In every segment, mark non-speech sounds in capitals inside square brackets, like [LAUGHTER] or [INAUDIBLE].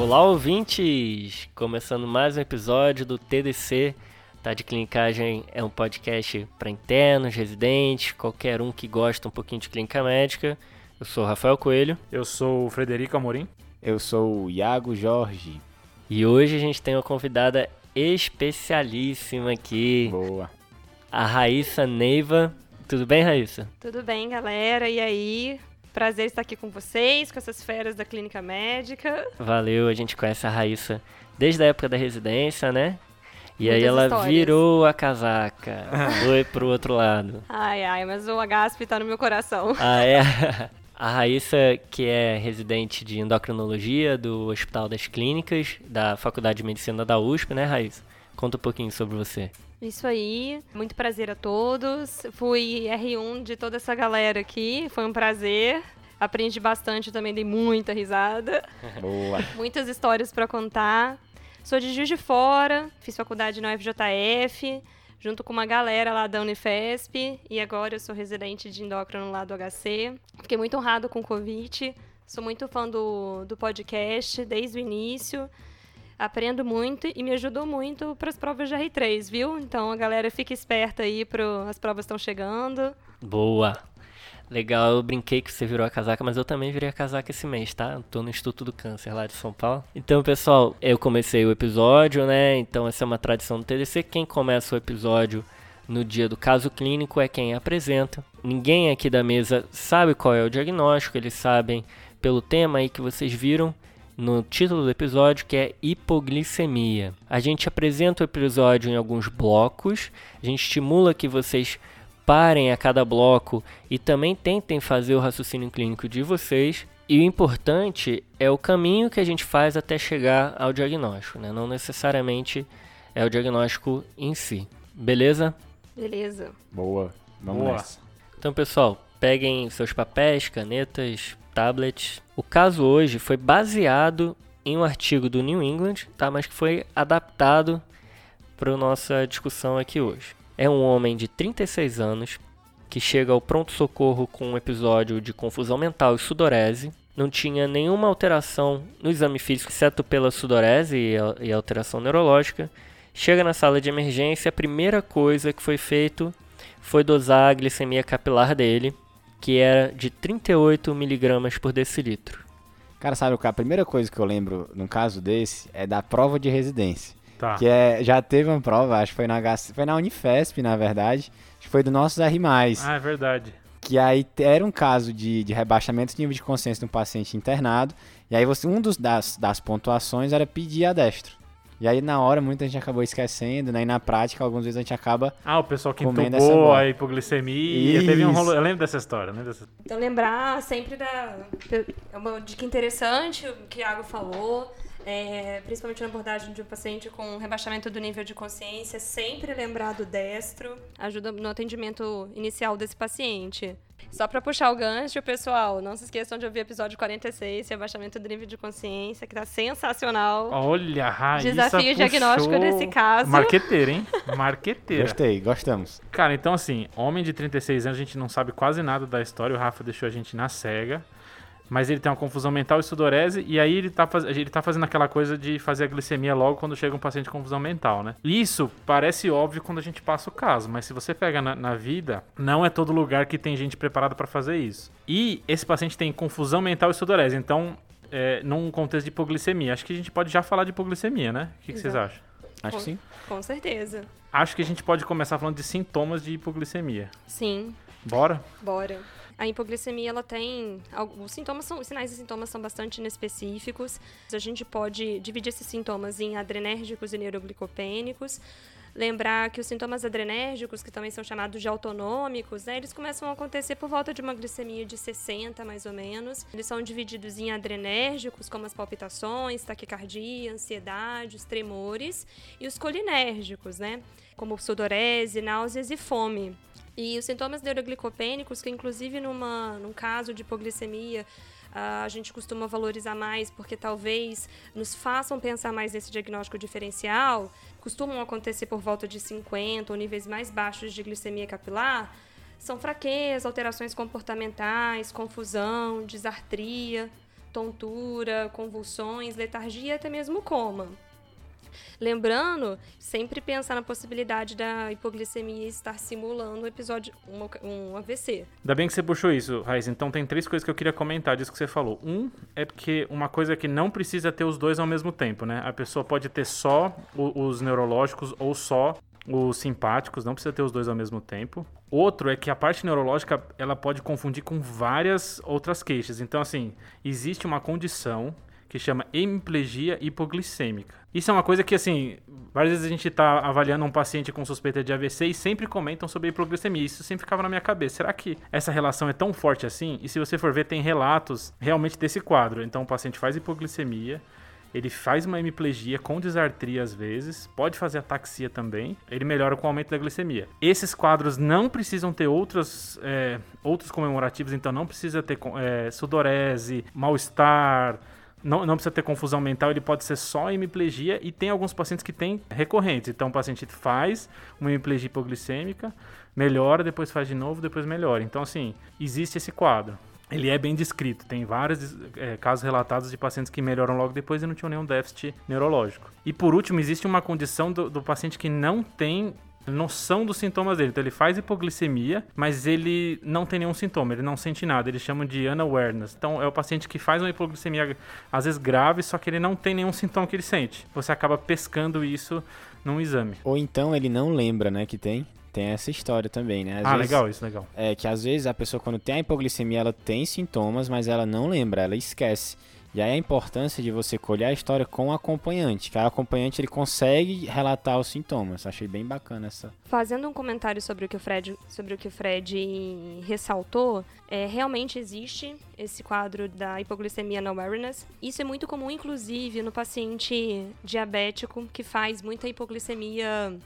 Olá, ouvintes! Começando mais um episódio do TDC. Tá de Clinicagem é um podcast para internos, residentes, qualquer um que gosta um pouquinho de clínica médica. Eu sou o Rafael Coelho. Eu sou o Frederico Amorim. Eu sou o Iago Jorge. E hoje a gente tem uma convidada especialíssima aqui. Boa. A Raíssa Neiva. Tudo bem, Raíssa? Tudo bem, galera? E aí? Prazer estar aqui com vocês, com essas feras da clínica médica. Valeu, a gente conhece a Raíssa desde a época da residência, né? E Muitas aí ela histórias. virou a casaca, [LAUGHS] foi pro outro lado. Ai, ai, mas o Agasp tá no meu coração. Ah, é? [LAUGHS] A Raíssa, que é residente de endocrinologia do Hospital das Clínicas, da Faculdade de Medicina da USP, né, Raíssa? Conta um pouquinho sobre você. Isso aí, muito prazer a todos. Fui R1 de toda essa galera aqui, foi um prazer. Aprendi bastante também, dei muita risada. [LAUGHS] Boa. Muitas histórias para contar. Sou de Juiz de Fora, fiz faculdade na UFJF, junto com uma galera lá da Unifesp, e agora eu sou residente de endócrino lá do HC. Fiquei muito honrado com o convite, sou muito fã do, do podcast desde o início. Aprendo muito e me ajudou muito para as provas de R3, viu? Então a galera fica esperta aí, pro, as provas estão chegando. Boa! Legal, eu brinquei que você virou a casaca, mas eu também virei a casaca esse mês, tá? Eu tô no Instituto do Câncer lá de São Paulo. Então, pessoal, eu comecei o episódio, né? Então, essa é uma tradição do TDC. Quem começa o episódio no dia do caso clínico é quem apresenta. Ninguém aqui da mesa sabe qual é o diagnóstico, eles sabem pelo tema aí que vocês viram no título do episódio, que é hipoglicemia. A gente apresenta o episódio em alguns blocos, a gente estimula que vocês parem a cada bloco e também tentem fazer o raciocínio clínico de vocês. E o importante é o caminho que a gente faz até chegar ao diagnóstico, né? não necessariamente é o diagnóstico em si. Beleza? Beleza. Boa. Vamos Boa. nessa. Então, pessoal, peguem seus papéis, canetas, tablets. O caso hoje foi baseado em um artigo do New England, tá? mas que foi adaptado para a nossa discussão aqui hoje. É um homem de 36 anos que chega ao pronto-socorro com um episódio de confusão mental e sudorese. Não tinha nenhuma alteração no exame físico, exceto pela sudorese e alteração neurológica. Chega na sala de emergência, a primeira coisa que foi feito foi dosar a glicemia capilar dele, que era de 38 miligramas por decilitro. Cara, sabe o que? A primeira coisa que eu lembro num caso desse é da prova de residência. Tá. Que é, já teve uma prova, acho que foi na, foi na Unifesp, na verdade. Acho que foi do nossos R+. Ah, é verdade. Que aí era um caso de, de rebaixamento de nível de consciência de um paciente internado. E aí você, um dos, das, das pontuações era pedir a destro. E aí na hora muita gente acabou esquecendo, né? E na prática, algumas vezes a gente acaba Ah, o pessoal que entubou a hipoglicemia. Teve um Isso. rolo... Eu lembro dessa história, né? Dessa... Então, lembrar sempre da. É uma dica interessante o que o Iago falou, é, principalmente na abordagem de um paciente com rebaixamento do nível de consciência, sempre lembrar do destro, ajuda no atendimento inicial desse paciente. Só para puxar o gancho, pessoal, não se esqueçam de ouvir o episódio 46, rebaixamento do nível de consciência, que tá sensacional. Olha, a Raíssa Desafio puxou... diagnóstico nesse caso. Marqueteira, hein? Marqueteira. Gostei, gostamos. Cara, então assim, homem de 36 anos, a gente não sabe quase nada da história. O Rafa deixou a gente na cega. Mas ele tem uma confusão mental e sudorese, e aí ele tá, faz... ele tá fazendo aquela coisa de fazer a glicemia logo quando chega um paciente com confusão mental, né? Isso parece óbvio quando a gente passa o caso, mas se você pega na, na vida, não é todo lugar que tem gente preparada para fazer isso. E esse paciente tem confusão mental e sudorese, então, é, num contexto de hipoglicemia, acho que a gente pode já falar de hipoglicemia, né? O que, que vocês acham? Acho que sim. Com certeza. Acho que a gente pode começar falando de sintomas de hipoglicemia. Sim, Bora? Bora. A hipoglicemia, ela tem. Os sintomas são. Os sinais e sintomas são bastante inespecíficos. A gente pode dividir esses sintomas em adrenérgicos e neuroglicopênicos. Lembrar que os sintomas adrenérgicos, que também são chamados de autonômicos, né, eles começam a acontecer por volta de uma glicemia de 60, mais ou menos. Eles são divididos em adrenérgicos, como as palpitações, taquicardia, ansiedade, os tremores, e os colinérgicos, né, como sudorese, náuseas e fome. E os sintomas neuroglicopênicos, que inclusive numa, num caso de hipoglicemia, a gente costuma valorizar mais porque talvez nos façam pensar mais nesse diagnóstico diferencial, costumam acontecer por volta de 50 ou níveis mais baixos de glicemia capilar, são fraqueza, alterações comportamentais, confusão, disartria, tontura, convulsões, letargia e até mesmo coma. Lembrando, sempre pensar na possibilidade da hipoglicemia estar simulando um episódio, um, um AVC. Ainda bem que você puxou isso, Raiz. Então tem três coisas que eu queria comentar disso que você falou. Um é porque uma coisa que não precisa ter os dois ao mesmo tempo, né? A pessoa pode ter só os neurológicos ou só os simpáticos, não precisa ter os dois ao mesmo tempo. Outro é que a parte neurológica ela pode confundir com várias outras queixas. Então, assim, existe uma condição que chama hemiplegia hipoglicêmica. Isso é uma coisa que, assim, várias vezes a gente está avaliando um paciente com suspeita de AVC e sempre comentam sobre hipoglicemia. Isso sempre ficava na minha cabeça. Será que essa relação é tão forte assim? E se você for ver, tem relatos realmente desse quadro. Então, o paciente faz hipoglicemia, ele faz uma hemiplegia com disartria às vezes, pode fazer ataxia também, ele melhora com o aumento da glicemia. Esses quadros não precisam ter outros, é, outros comemorativos, então não precisa ter é, sudorese, mal-estar, não, não precisa ter confusão mental, ele pode ser só hemiplegia e tem alguns pacientes que têm recorrentes. Então o paciente faz uma hemiplegia hipoglicêmica, melhora, depois faz de novo, depois melhora. Então, assim, existe esse quadro. Ele é bem descrito, tem vários é, casos relatados de pacientes que melhoram logo depois e não tinham nenhum déficit neurológico. E por último, existe uma condição do, do paciente que não tem noção dos sintomas dele. Então ele faz hipoglicemia, mas ele não tem nenhum sintoma, ele não sente nada. Eles chamam de unawareness. Então é o paciente que faz uma hipoglicemia às vezes grave, só que ele não tem nenhum sintoma que ele sente. Você acaba pescando isso num exame. Ou então ele não lembra, né, que tem. Tem essa história também, né? Às ah, vezes, legal, isso, legal. É que às vezes a pessoa quando tem a hipoglicemia, ela tem sintomas, mas ela não lembra, ela esquece. E aí a importância de você colher a história com o acompanhante, que o acompanhante ele consegue relatar os sintomas. Achei bem bacana essa. Fazendo um comentário sobre o que o Fred, sobre o que o Fred ressaltou, é, realmente existe esse quadro da hipoglicemia no awareness. Isso é muito comum, inclusive, no paciente diabético que faz muita hipoglicemia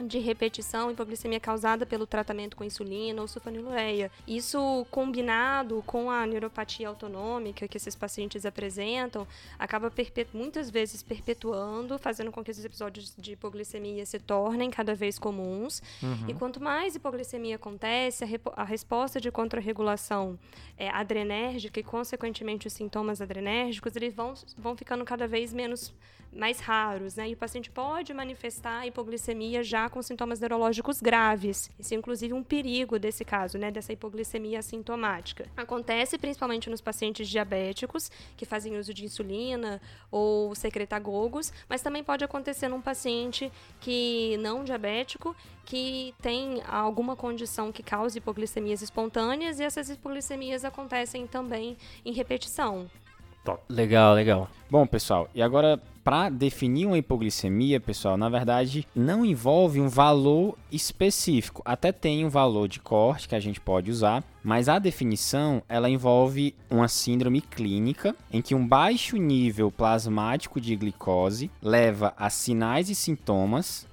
de repetição, hipoglicemia causada pelo tratamento com insulina ou sulfonilureia. Isso combinado com a neuropatia autonômica que esses pacientes apresentam, acaba muitas vezes perpetuando, fazendo com que esses episódios de hipoglicemia se tornem cada vez comuns. Uhum. E quanto mais hipoglicemia acontece, a, a resposta de contrarregulação é, adrenérgica e, consequentemente, os sintomas adrenérgicos, eles vão, vão ficando cada vez menos mais raros, né? E o paciente pode manifestar hipoglicemia já com sintomas neurológicos graves. Isso é inclusive um perigo desse caso, né? Dessa hipoglicemia assintomática. Acontece principalmente nos pacientes diabéticos que fazem uso de insulina ou secretagogos, mas também pode acontecer num paciente que não diabético que tem alguma condição que cause hipoglicemias espontâneas e essas hipoglicemias acontecem também em repetição. Top. Legal, legal. Bom, pessoal, e agora para definir uma hipoglicemia, pessoal, na verdade não envolve um valor específico. Até tem um valor de corte que a gente pode usar, mas a definição ela envolve uma síndrome clínica em que um baixo nível plasmático de glicose leva a sinais e sintomas,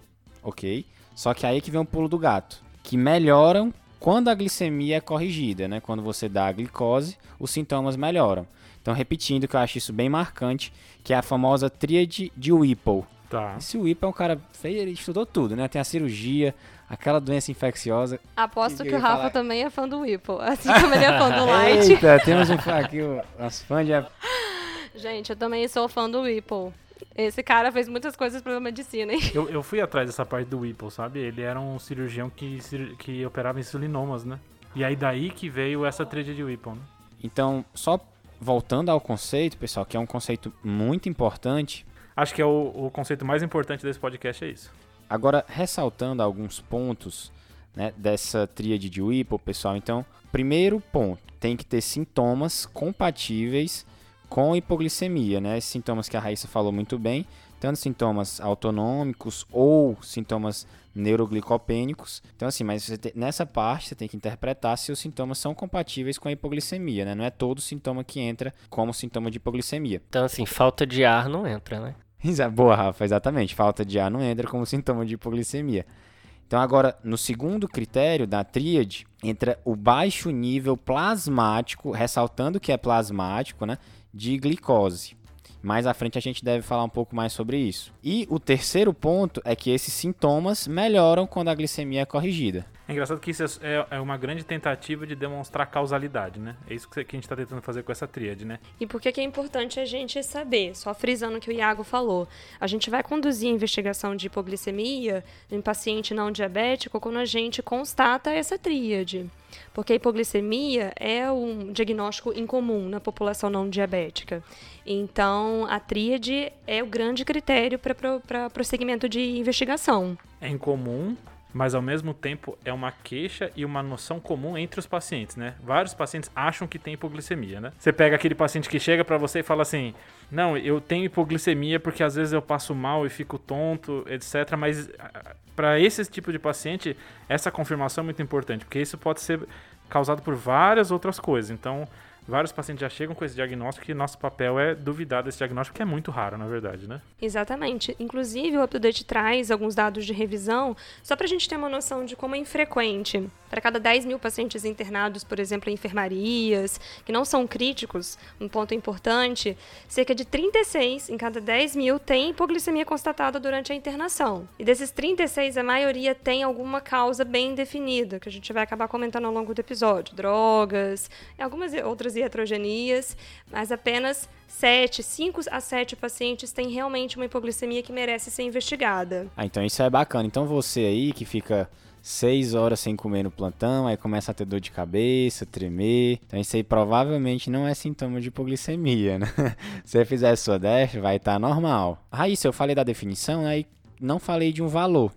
ok? Só que aí que vem o um pulo do gato, que melhoram quando a glicemia é corrigida, né? Quando você dá a glicose, os sintomas melhoram. Então, repetindo, que eu acho isso bem marcante, que é a famosa tríade de Whipple. Tá. Esse Whipple é um cara feio, ele estudou tudo, né? Tem a cirurgia, aquela doença infecciosa. Aposto que, que o Rafa falar... também é fã do Whipple, [LAUGHS] assim como ele é fã do [LAUGHS] Light. Eita, temos um fã aqui, os fãs de... Gente, eu também sou fã do Whipple. Esse cara fez muitas coisas pela medicina, hein? Eu, eu fui atrás dessa parte do Whipple, sabe? Ele era um cirurgião que, que operava insulinomas, né? E aí daí que veio essa tríade de Whipple, né? Então, só voltando ao conceito, pessoal, que é um conceito muito importante. Acho que é o, o conceito mais importante desse podcast é isso. Agora, ressaltando alguns pontos né, dessa tríade de Whipple, pessoal. Então, primeiro ponto, tem que ter sintomas compatíveis com hipoglicemia, né? Esses sintomas que a Raíssa falou muito bem, tanto sintomas autonômicos ou sintomas neuroglicopênicos. Então, assim, mas te, nessa parte você tem que interpretar se os sintomas são compatíveis com a hipoglicemia, né? Não é todo sintoma que entra como sintoma de hipoglicemia. Então, assim, falta de ar não entra, né? Boa, Rafa, exatamente. Falta de ar não entra como [LAUGHS] sintoma de hipoglicemia. Então, agora, no segundo critério da tríade, entra o baixo nível plasmático, ressaltando que é plasmático, né? De glicose. Mais à frente a gente deve falar um pouco mais sobre isso. E o terceiro ponto é que esses sintomas melhoram quando a glicemia é corrigida. É engraçado que isso é, é uma grande tentativa de demonstrar causalidade, né? É isso que a gente está tentando fazer com essa tríade, né? E por que, que é importante a gente saber? Só frisando o que o Iago falou. A gente vai conduzir a investigação de hipoglicemia em paciente não diabético quando a gente constata essa tríade. Porque a hipoglicemia é um diagnóstico incomum na população não diabética. Então, a tríade é o grande critério para prosseguimento de investigação. É incomum, mas ao mesmo tempo é uma queixa e uma noção comum entre os pacientes, né? Vários pacientes acham que tem hipoglicemia, né? Você pega aquele paciente que chega para você e fala assim: "Não, eu tenho hipoglicemia porque às vezes eu passo mal e fico tonto, etc", mas para esse tipo de paciente, essa confirmação é muito importante, porque isso pode ser causado por várias outras coisas. Então, vários pacientes já chegam com esse diagnóstico e nosso papel é duvidar desse diagnóstico, que é muito raro, na verdade, né? Exatamente. Inclusive, o UpToDate traz alguns dados de revisão, só para a gente ter uma noção de como é infrequente. Para cada 10 mil pacientes internados, por exemplo, em enfermarias, que não são críticos, um ponto importante, cerca de 36 em cada 10 mil tem hipoglicemia constatada durante a internação. E desses 36, a maioria tem alguma causa bem definida, que a gente vai acabar comentando ao longo do episódio. Drogas, algumas outras iatrogenias, mas apenas 7, 5 a 7 pacientes têm realmente uma hipoglicemia que merece ser investigada. Ah, então isso é bacana. Então você aí que fica seis horas sem comer no plantão, aí começa a ter dor de cabeça, tremer. Então isso aí provavelmente não é sintoma de hipoglicemia, né? [LAUGHS] Se você fizer a sua DEF, vai estar tá normal. Raíssa, eu falei da definição, aí né? não falei de um valor.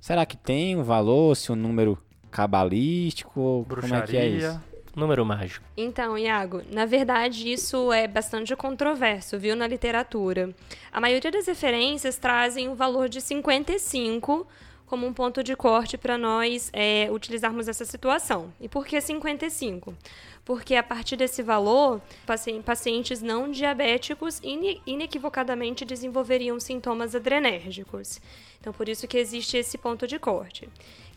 Será que tem um valor, se um número cabalístico, Bruxaria. como é que é isso? Número mágico. Então, Iago, na verdade isso é bastante controverso, viu, na literatura. A maioria das referências trazem o valor de 55 como um ponto de corte para nós é, utilizarmos essa situação. E por que 55? Porque a partir desse valor, pacientes não diabéticos inequivocadamente desenvolveriam sintomas adrenérgicos. Então, por isso que existe esse ponto de corte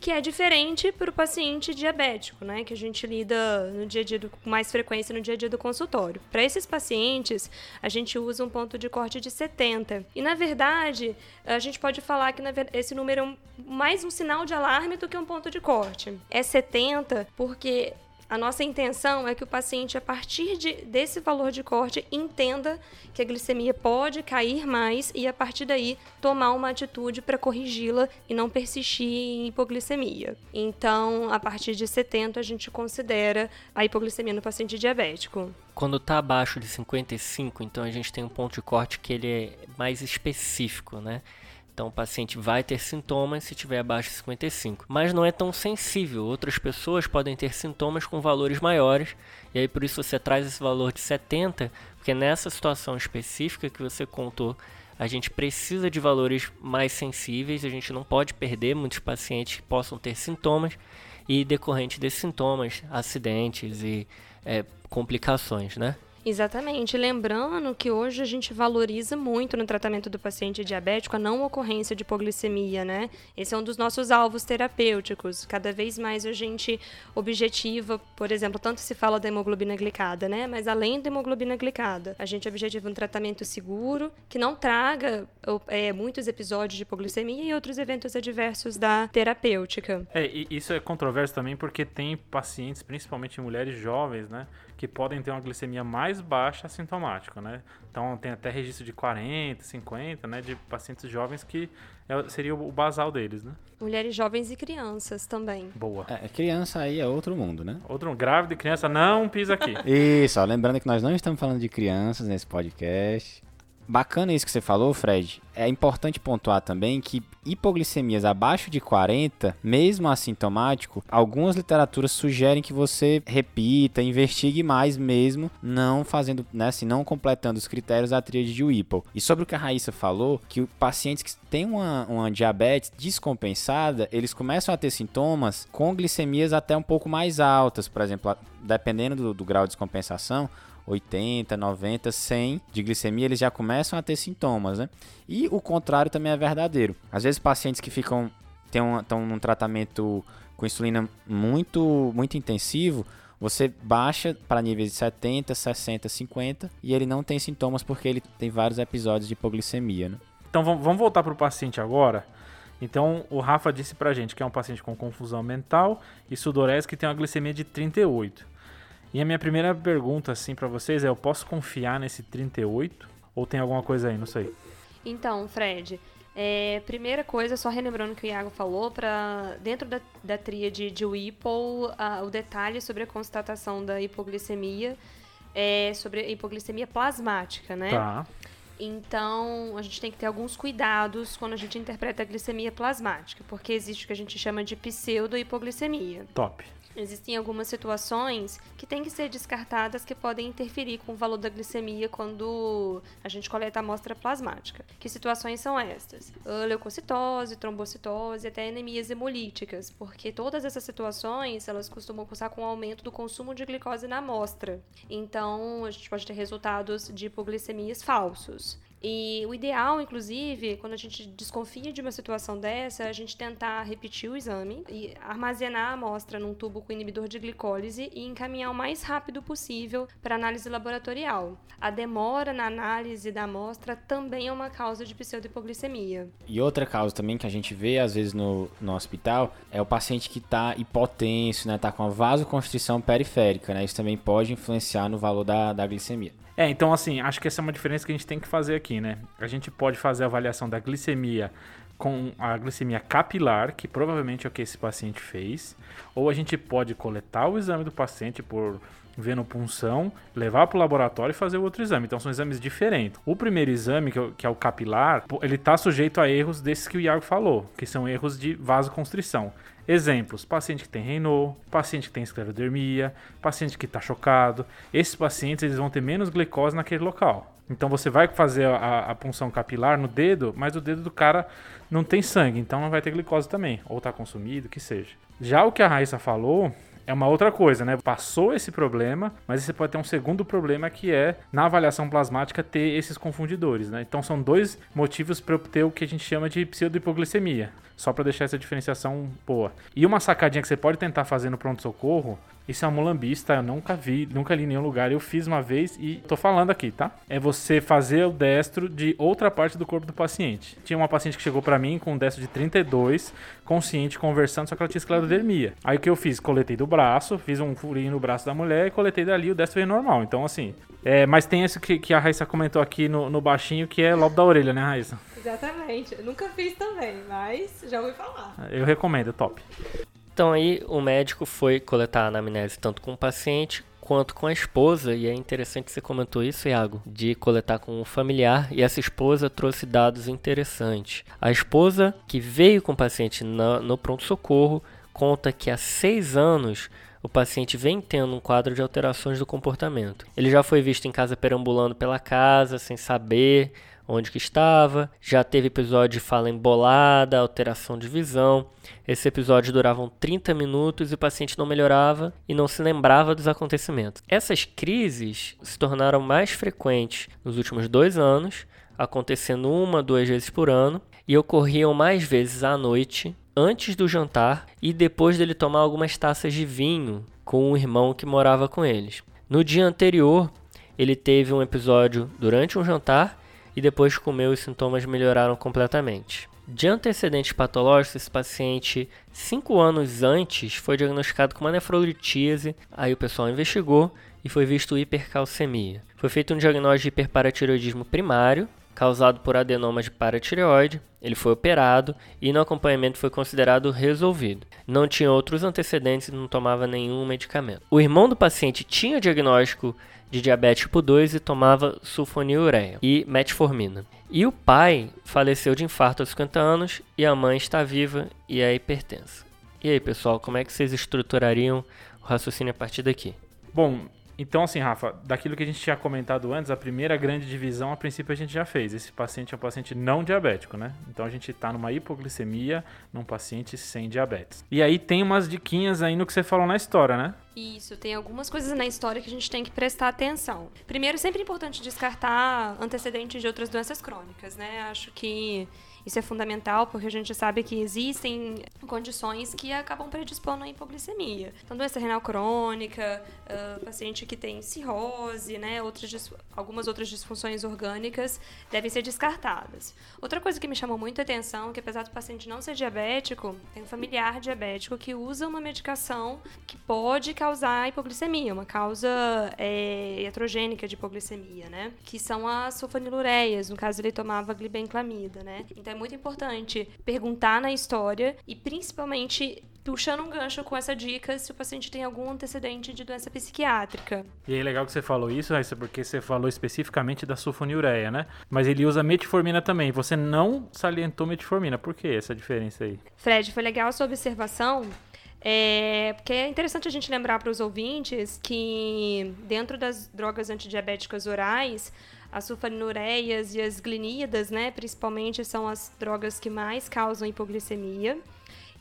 que é diferente para o paciente diabético, né, que a gente lida no dia a dia do, com mais frequência no dia a dia do consultório. Para esses pacientes, a gente usa um ponto de corte de 70. E na verdade, a gente pode falar que esse número é um, mais um sinal de alarme do que um ponto de corte. É 70 porque a nossa intenção é que o paciente, a partir de, desse valor de corte, entenda que a glicemia pode cair mais e, a partir daí, tomar uma atitude para corrigi-la e não persistir em hipoglicemia. Então, a partir de 70, a gente considera a hipoglicemia no paciente diabético. Quando está abaixo de 55, então a gente tem um ponto de corte que ele é mais específico, né? Então o paciente vai ter sintomas se tiver abaixo de 55, mas não é tão sensível. Outras pessoas podem ter sintomas com valores maiores, e aí por isso você traz esse valor de 70, porque nessa situação específica que você contou, a gente precisa de valores mais sensíveis, a gente não pode perder muitos pacientes que possam ter sintomas e decorrente desses sintomas, acidentes e é, complicações, né? Exatamente. Lembrando que hoje a gente valoriza muito no tratamento do paciente diabético a não ocorrência de hipoglicemia, né? Esse é um dos nossos alvos terapêuticos. Cada vez mais a gente objetiva, por exemplo, tanto se fala da hemoglobina glicada, né? Mas além da hemoglobina glicada, a gente objetiva um tratamento seguro que não traga é, muitos episódios de hipoglicemia e outros eventos adversos da terapêutica. É, e isso é controverso também porque tem pacientes, principalmente mulheres jovens, né? Que podem ter uma glicemia mais baixa assintomática, né? Então tem até registro de 40, 50, né, de pacientes jovens que é, seria o basal deles, né? Mulheres jovens e crianças também. Boa. É, criança aí é outro mundo, né? Outro grávida e criança não pisa aqui. [LAUGHS] Isso, ó, lembrando que nós não estamos falando de crianças nesse podcast. Bacana isso que você falou, Fred. É importante pontuar também que hipoglicemias abaixo de 40, mesmo assintomático, algumas literaturas sugerem que você repita, investigue mais mesmo, não fazendo, né, assim, não completando os critérios da tríade de Whipple. E sobre o que a Raíssa falou, que pacientes que têm uma, uma diabetes descompensada, eles começam a ter sintomas com glicemias até um pouco mais altas, por exemplo, dependendo do, do grau de descompensação, 80, 90, 100 de glicemia, eles já começam a ter sintomas, né? E o contrário também é verdadeiro. Às vezes pacientes que ficam estão num tratamento com insulina muito muito intensivo, Você baixa para níveis de 70, 60, 50 e ele não tem sintomas porque ele tem vários episódios de hipoglicemia, né? Então vamos voltar para o paciente agora. Então o Rafa disse pra gente que é um paciente com confusão mental e sudorese que tem uma glicemia de 38. E a minha primeira pergunta assim para vocês é: eu posso confiar nesse 38 ou tem alguma coisa aí, não sei. Então, Fred, é, primeira coisa, só relembrando que o Iago falou, para dentro da, da tríade de Whipple, o detalhe sobre a constatação da hipoglicemia é sobre a hipoglicemia plasmática, né? Tá. Então, a gente tem que ter alguns cuidados quando a gente interpreta a glicemia plasmática, porque existe o que a gente chama de pseudo-hipoglicemia. Top. Existem algumas situações que têm que ser descartadas que podem interferir com o valor da glicemia quando a gente coleta a amostra plasmática. Que situações são estas? Leucocitose, trombocitose, até anemias hemolíticas, porque todas essas situações elas costumam cursar com o aumento do consumo de glicose na amostra. Então, a gente pode ter resultados de hipoglicemias falsos. E o ideal, inclusive, quando a gente desconfia de uma situação dessa, é a gente tentar repetir o exame e armazenar a amostra num tubo com inibidor de glicólise e encaminhar o mais rápido possível para análise laboratorial. A demora na análise da amostra também é uma causa de pseudohipoglicemia. E outra causa também que a gente vê às vezes no, no hospital é o paciente que está hipotenso, né, tá com a vasoconstrição periférica, né? Isso também pode influenciar no valor da, da glicemia. É, então assim, acho que essa é uma diferença que a gente tem que fazer aqui, né? A gente pode fazer a avaliação da glicemia com a glicemia capilar, que provavelmente é o que esse paciente fez, ou a gente pode coletar o exame do paciente por venopunção, levar para o laboratório e fazer outro exame. Então são exames diferentes. O primeiro exame, que é o, é capilar, ele está sujeito a erros desses que o Iago falou, que são erros de vasoconstrição. Exemplos: paciente que tem Renault, paciente que tem esclerodermia, paciente que está chocado. Esses pacientes eles vão ter menos glicose naquele local. Então você vai fazer a, a, punção capilar no dedo, mas o dedo do cara não tem sangue, então não vai ter glicose também, ou está consumido, que seja. Já o que a Raíssa falou é uma outra coisa, né? Passou esse problema, mas você pode ter um segundo problema que é na avaliação plasmática ter esses confundidores, né? Então são dois motivos para obter o que a gente chama de pseudohipoglicemia, só para deixar essa diferenciação boa. E uma sacadinha que você pode tentar fazer no pronto socorro isso é uma mulambista, eu nunca vi, nunca li em nenhum lugar. Eu fiz uma vez e tô falando aqui, tá? É você fazer o destro de outra parte do corpo do paciente. Tinha uma paciente que chegou para mim com um destro de 32, consciente, conversando, só que ela tinha esclerodermia. Aí o que eu fiz? Coletei do braço, fiz um furinho no braço da mulher e coletei dali, o destro veio normal. Então, assim. É, mas tem esse que, que a Raíssa comentou aqui no, no baixinho, que é lobo da orelha, né, Raíssa? Exatamente. Eu nunca fiz também, mas já ouvi falar. Eu recomendo, é top. Então aí o médico foi coletar a anamnese tanto com o paciente quanto com a esposa, e é interessante que você comentou isso, Iago, de coletar com o familiar, e essa esposa trouxe dados interessantes. A esposa que veio com o paciente no, no pronto-socorro conta que há seis anos o paciente vem tendo um quadro de alterações do comportamento. Ele já foi visto em casa perambulando pela casa, sem saber onde que estava, já teve episódio de fala embolada, alteração de visão. Esse episódio duravam 30 minutos e o paciente não melhorava e não se lembrava dos acontecimentos. Essas crises se tornaram mais frequentes nos últimos dois anos, acontecendo uma, duas vezes por ano, e ocorriam mais vezes à noite, antes do jantar e depois dele tomar algumas taças de vinho com o irmão que morava com eles. No dia anterior, ele teve um episódio durante um jantar e depois comeu os sintomas melhoraram completamente. De antecedentes patológicos, esse paciente, cinco anos antes, foi diagnosticado com uma nefrolitíase. Aí o pessoal investigou e foi visto hipercalcemia. Foi feito um diagnóstico de hiperparatireoidismo primário, causado por adenoma de paratireoide. Ele foi operado e no acompanhamento foi considerado resolvido. Não tinha outros antecedentes e não tomava nenhum medicamento. O irmão do paciente tinha diagnóstico de diabetes tipo 2 e tomava sulfonilureia e metformina. E o pai faleceu de infarto aos 50 anos e a mãe está viva e é hipertensa. E aí, pessoal, como é que vocês estruturariam o raciocínio a partir daqui? Bom, então, assim, Rafa, daquilo que a gente tinha comentado antes, a primeira grande divisão, a princípio, a gente já fez. Esse paciente é um paciente não diabético, né? Então, a gente está numa hipoglicemia num paciente sem diabetes. E aí tem umas diquinhas aí no que você falou na história, né? Isso, tem algumas coisas na história que a gente tem que prestar atenção. Primeiro, sempre é importante descartar antecedentes de outras doenças crônicas, né? Acho que Isso é fundamental porque a gente sabe que existem condições que acabam predispondo à hipoglicemia. Então, doença renal crônica, uh, paciente que tem cirrose, né, outras, algumas outras disfunções orgânicas devem ser descartadas. Outra coisa que me chamou muito a atenção é que apesar do paciente não ser diabético, tem um familiar diabético que usa uma medicação que pode causar hipoglicemia, uma causa é, iatrogênica de hipoglicemia, né? Que são as sulfonilureias, no caso ele tomava glibenclamida, né? Então é muito importante perguntar na história e principalmente puxando um gancho com essa dica se o paciente tem algum antecedente de doença psiquiátrica. E é legal que você falou isso, Raíssa, porque você falou especificamente da sulfonilureia, né? Mas ele usa metformina também. Você não salientou metformina. Por que essa diferença aí? Fred, foi legal a sua observação. É, porque é interessante a gente lembrar para os ouvintes que dentro das drogas antidiabéticas orais, as sulfonilureias e as glinidas, né, principalmente, são as drogas que mais causam hipoglicemia.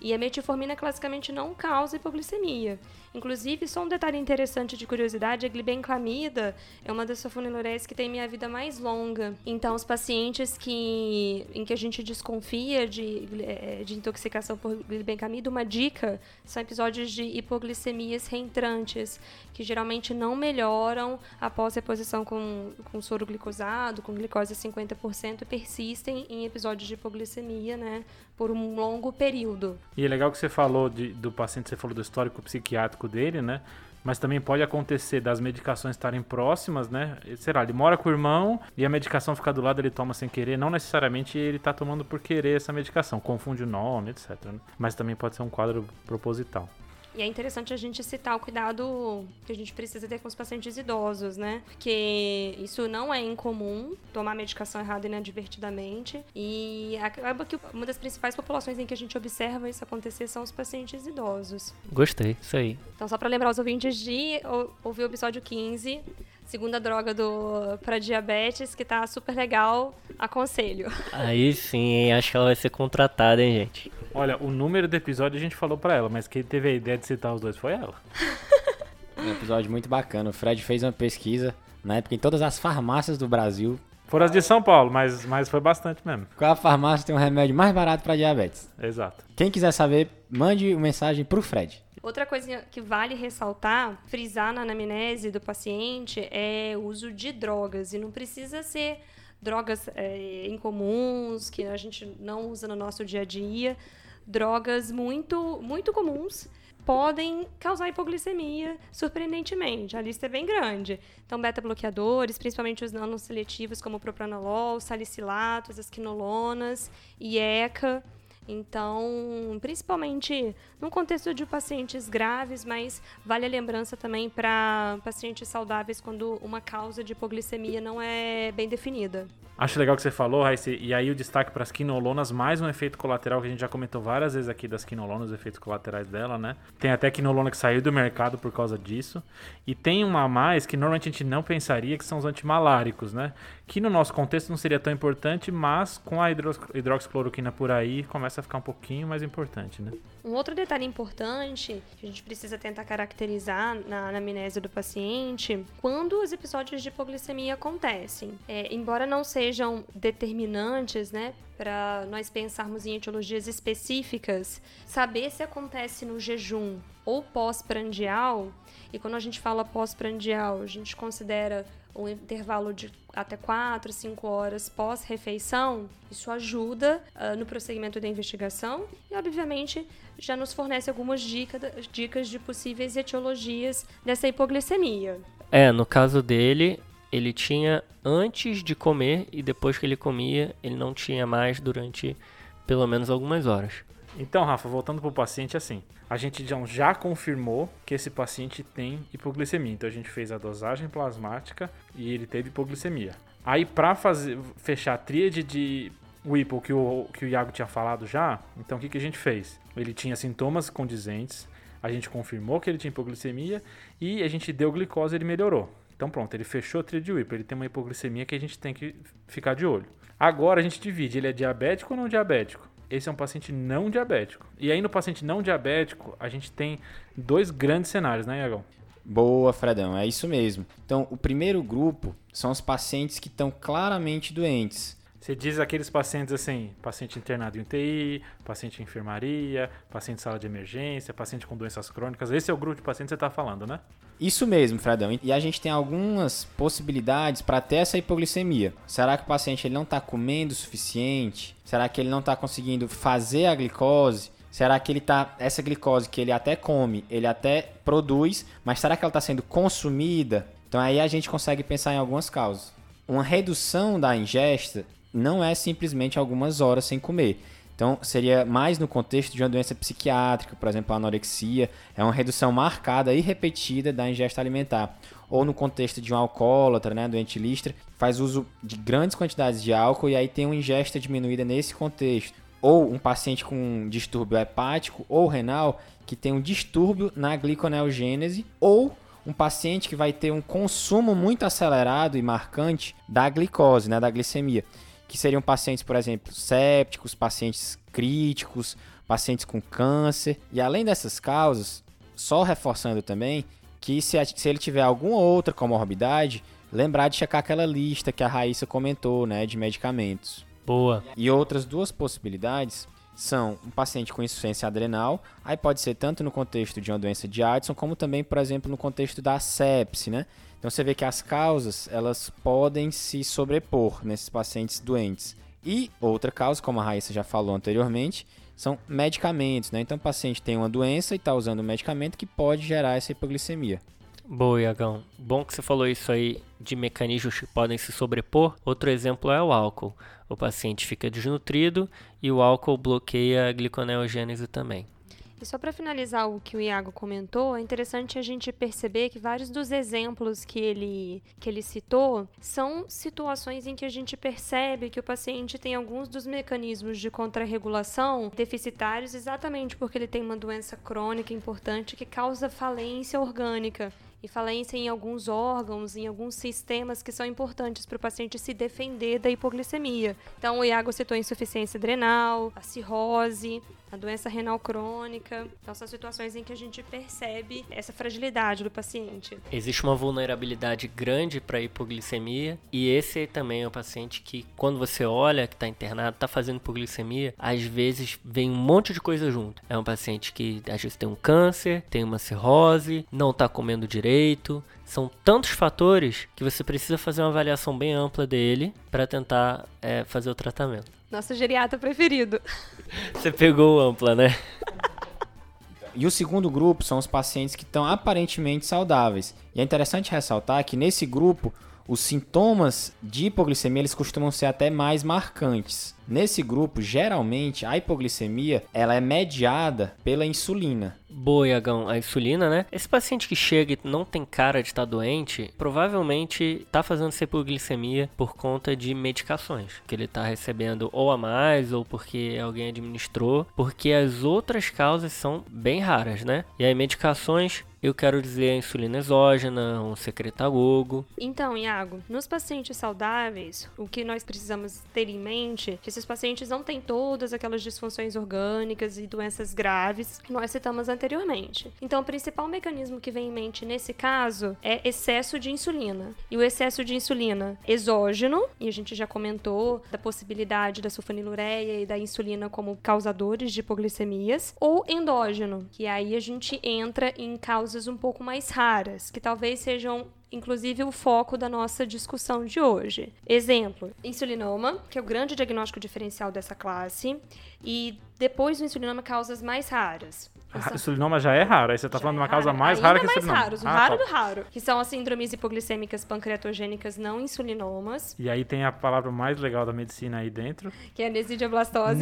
E a metformina classicamente não causa hipoglicemia. Inclusive, só um detalhe interessante de curiosidade, a glibenclamida é uma das sulfonilureias que tem minha vida mais longa. Então, os pacientes que, em que a gente desconfia de, eh, de intoxicação por glibenclamida, uma dica são episódios de hipoglicemias reentrantes, que geralmente não melhoram após reposição com, com soro glicosado, com glicose 50% e persistem em episódios de hipoglicemia, né, por um longo período. E é legal que você falou de, do paciente, você falou do histórico psiquiátrico dele, né? Mas também pode acontecer das medicações estarem próximas, né? Será, ele mora com o irmão e a medicação fica do lado, ele toma sem querer. Não necessariamente ele está tomando por querer essa medicação, confunde o nome, etc. Né? Mas também pode ser um quadro proposital. E é interessante a gente citar o cuidado que a gente precisa ter com os pacientes idosos, né? Porque isso não é incomum, tomar medicação errada inadvertidamente. E acaba que uma das principais populações em que a gente observa isso acontecer são os pacientes idosos. Gostei, isso aí. Então, só para lembrar os ouvintes de ouvir o episódio 15, segunda droga do para diabetes, que tá super legal, aconselho. Aí sim, acho que ela vai ser contratada, hein, gente. Olha, o número do episódio a gente falou pra ela, mas quem teve a ideia de citar os dois foi ela. [LAUGHS] um episódio muito bacana. O Fred fez uma pesquisa na época em todas as farmácias do Brasil. Foram as de São Paulo, mas, mas foi bastante mesmo. Qual a farmácia tem um remédio mais barato para diabetes? Exato. Quem quiser saber, mande uma mensagem pro Fred. Outra coisa que vale ressaltar, frisar na anamnese do paciente é o uso de drogas. E não precisa ser drogas é, incomuns, que a gente não usa no nosso dia a dia drogas muito, muito comuns podem causar hipoglicemia, surpreendentemente. A lista é bem grande. Então, beta-bloqueadores, principalmente os nanoseletivos, como propranolol, salicilatos, as quinolonas, IECA, então, principalmente no contexto de pacientes graves, mas vale a lembrança também para pacientes saudáveis quando uma causa de hipoglicemia não é bem definida. Acho legal que você falou, Raíssa, e aí o destaque para as quinolonas, mais um efeito colateral que a gente já comentou várias vezes aqui das quinolonas, os efeitos colaterais dela, né? Tem até quinolona que saiu do mercado por causa disso. E tem uma a mais que normalmente a gente não pensaria, que são os antimaláricos, né? Que no nosso contexto não seria tão importante, mas com a hidroxicloroquina por aí começa a ficar um pouquinho mais importante, né? Um outro detalhe importante que a gente precisa tentar caracterizar na anamnese do paciente, quando os episódios de hipoglicemia acontecem, é, embora não sejam determinantes, né, para nós pensarmos em etiologias específicas, saber se acontece no jejum ou pós-prandial, e quando a gente fala pós-prandial, a gente considera um intervalo de até 4, 5 horas pós-refeição, isso ajuda uh, no prosseguimento da investigação e, obviamente, já nos fornece algumas dica, dicas de possíveis etiologias dessa hipoglicemia. É, no caso dele, ele tinha antes de comer e depois que ele comia, ele não tinha mais durante pelo menos algumas horas. Então, Rafa, voltando para o paciente, assim, a gente já, confirmou que esse paciente tem hipoglicemia. Então, a gente fez a dosagem plasmática e ele teve hipoglicemia. Aí, para fechar a tríade de Whipple que o, que o Iago tinha falado já, então o que, que a gente fez? Ele tinha sintomas condizentes, a gente confirmou que ele tinha hipoglicemia e a gente deu glicose e ele melhorou. Então pronto, ele fechou a tríade Whipple, ele tem uma hipoglicemia que a gente tem que ficar de olho. Agora a gente divide, ele é diabético ou não diabético? Esse é um paciente não diabético. E aí no paciente não diabético, a gente tem dois grandes cenários, né, Iagão? Boa, Fredão, é isso mesmo. Então, o primeiro grupo são os pacientes que estão claramente doentes Você diz aqueles pacientes assim, paciente internado em UTI, paciente em enfermaria, paciente em sala de emergência, paciente com doenças crônicas. Esse é o grupo de pacientes que você está falando, né? Isso mesmo, Fredão. E a gente tem algumas possibilidades para ter essa hipoglicemia. Será que o paciente ele não está comendo o suficiente? Será que ele não está conseguindo fazer a glicose? Será que ele tá essa glicose que ele até come, ele até produz, mas será que ela está sendo consumida? Então aí a gente consegue pensar em algumas causas. Uma redução da ingesta não é simplesmente algumas horas sem comer. Então, seria mais no contexto de uma doença psiquiátrica, por exemplo, a anorexia, é uma redução marcada e repetida da ingesta alimentar. Ou no contexto de um alcoólatra, né, doente listra, faz uso de grandes quantidades de álcool e aí tem uma ingesta diminuída nesse contexto. Ou um paciente com distúrbio hepático ou renal que tem um distúrbio na gliconeogênese ou um paciente que vai ter um consumo muito acelerado e marcante da glicose, né, da glicemia que seriam pacientes, por exemplo, sépticos, pacientes críticos, pacientes com câncer. E além dessas causas, só reforçando também que se, se ele tiver alguma outra comorbidade, lembrar de checar aquela lista que a Raíssa comentou, né, de medicamentos. Boa. E outras duas possibilidades são um paciente com insuficiência adrenal, aí pode ser tanto no contexto de uma doença de Addison, como também, por exemplo, no contexto da sepse, né? Então você vê que as causas, elas podem se sobrepor nesses pacientes doentes. E outra causa, como a Raíssa já falou anteriormente, são medicamentos, né? Então o paciente tem uma doença e está usando um medicamento que pode gerar essa hipoglicemia. Boa, Iagão. Bom que você falou isso aí de mecanismos que podem se sobrepor. Outro exemplo é o álcool. O paciente fica desnutrido e o álcool bloqueia a gliconeogênese também. E só para finalizar o que o Iago comentou, é interessante a gente perceber que vários dos exemplos que ele, que ele citou são situações em que a gente percebe que o paciente tem alguns dos mecanismos de contrarregulação deficitários exatamente porque ele tem uma doença crônica importante que causa falência orgânica e falência em alguns órgãos, em alguns sistemas que são importantes para o paciente se defender da hipoglicemia. Então, o Iago citou insuficiência adrenal, a cirrose, a doença renal crônica. Então, são situações em que a gente percebe essa fragilidade do paciente. Existe uma vulnerabilidade grande para hipoglicemia e esse também é um paciente que, quando você olha que está internado, está fazendo hipoglicemia, às vezes vem um monte de coisa junto. É um paciente que às vezes tem um câncer, tem uma cirrose, não está comendo direito. São tantos fatores que você precisa fazer uma avaliação bem ampla dele para tentar é, fazer o tratamento. Nosso geriatra preferido. [LAUGHS] Você pegou ampla, né? [LAUGHS] E o segundo grupo são os pacientes que estão aparentemente saudáveis. E é interessante ressaltar que nesse grupo os sintomas de hipoglicemia eles costumam ser até mais marcantes. Nesse grupo, geralmente, a hipoglicemia ela é mediada pela insulina. Boa, Iagão, a insulina, né? Esse paciente que chega e não tem cara de estar tá doente, provavelmente está fazendo essa hipoglicemia por conta de medicações que ele está recebendo ou a mais ou porque alguém administrou, porque as outras causas são bem raras, né? E aí medicações eu quero dizer a insulina exógena, um secretagogo. Então, Iago, nos pacientes saudáveis, o que nós precisamos ter em mente é que esses pacientes não têm todas aquelas disfunções orgânicas e doenças graves que nós citamos anteriormente. Então, o principal mecanismo que vem em mente nesse caso é excesso de insulina. E o excesso de insulina exógeno, e a gente já comentou da possibilidade da sulfonilureia e da insulina como causadores de hipoglicemias, ou endógeno, que aí a gente entra em causas um pouco mais raras, que talvez sejam inclusive o foco da nossa discussão de hoje. Exemplo: insulinoma, que é o grande diagnóstico diferencial dessa classe, e depois do insulinoma, causas mais raras. O insulinoma já é raro, aí você está falando de uma causa mais Ainda rara que mais insulinoma. raros, o Ah, raro tá. do raro, que são as síndromes hipoglicêmicas pancreatogênicas não insulinomas, E aí tem a palavra mais legal da medicina aí dentro. que é a nesidioblastose.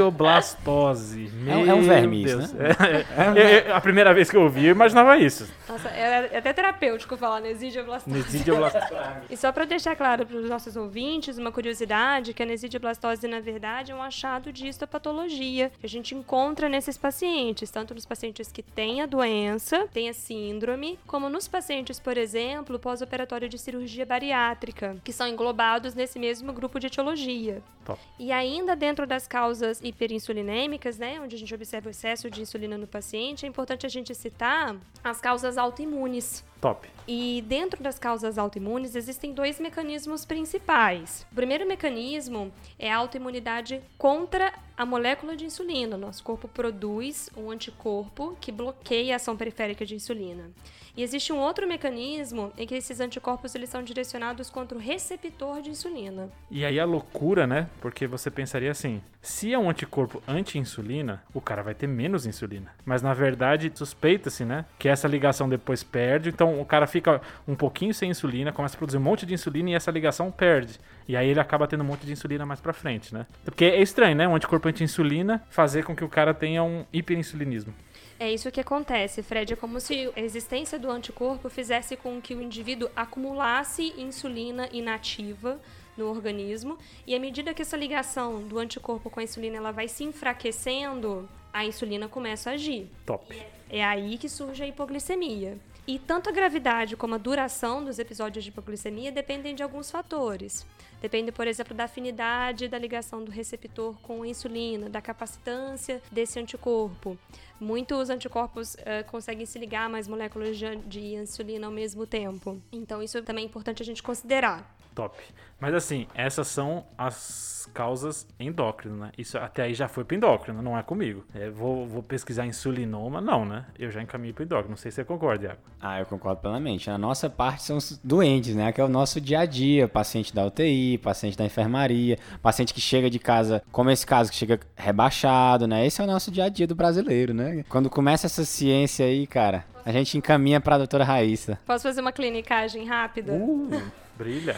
Nesidioblastose. É um- é um Meu verme isso, né? É, é, é, a primeira vez que eu ouvi, eu imaginava isso. Nossa, é, é até terapêutico falar nesidioblastose. Nesidioblastose. E só para deixar claro para os nossos ouvintes, uma curiosidade, que a nesidioblastose, na verdade, é um achado de histopatologia que a gente encontra nesses pacientes, tanto nos pacientes que têm a doença, têm a síndrome, como nos pacientes, por exemplo, pós-operatório de cirurgia bariátrica, que são englobados nesse mesmo grupo de etiologia. Top. E ainda dentro das causas hiperinsulinêmicas, né, onde a gente observa o excesso de insulina no paciente, é importante a gente citar as causas autoimunes. Top. E dentro das causas autoimunes existem dois mecanismos principais. O primeiro mecanismo é a autoimunidade contra a molécula de insulina. Nosso corpo produz um anticorpo que bloqueia a ação periférica de insulina. E existe um outro mecanismo em que esses anticorpos eles são direcionados contra o receptor de insulina. E aí a loucura, né? Porque você pensaria assim: se é um anticorpo anti-insulina, o cara vai ter menos insulina. Mas na verdade, suspeita-se, né? Que essa ligação depois perde. Então o cara fica um pouquinho sem insulina, começa a produzir um monte de insulina e essa ligação perde. E aí ele acaba tendo um monte de insulina mais pra frente, né? Porque é estranho, né? Um anticorpo anti-insulina fazer com que o cara tenha um hiperinsulinismo. É isso que acontece, Fred. É como se a existência do anticorpo fizesse com que o indivíduo acumulasse insulina inativa no organismo e à medida que essa ligação do anticorpo com a insulina ela vai se enfraquecendo, a insulina começa a agir. Top. É aí que surge a hipoglicemia. E tanto a gravidade como a duração dos episódios de hipoglicemia dependem de alguns fatores. Depende, por exemplo, da afinidade da ligação do receptor com a insulina, da capacitância desse anticorpo. Muitos anticorpos uh, conseguem se ligar mais moléculas de, de insulina ao mesmo tempo. Então, isso também é importante a gente considerar. Top. Mas assim, essas são as causas endócrinas, né? Isso até aí já foi pro endócrino, não é comigo. É, vou, vou pesquisar insulinoma, não, né? Eu já encaminhei pro endócrino. Não sei se você concorda, Iago. Ah, eu concordo plenamente. A nossa parte são os doentes, né? Que é o nosso dia a dia. Paciente da UTI, paciente da enfermaria, paciente que chega de casa, como esse caso, que chega rebaixado, né? Esse é o nosso dia a dia do brasileiro, né? Quando começa essa ciência aí, cara, a gente encaminha pra doutora Raíssa. Posso fazer uma clinicagem rápida? Uh, brilha.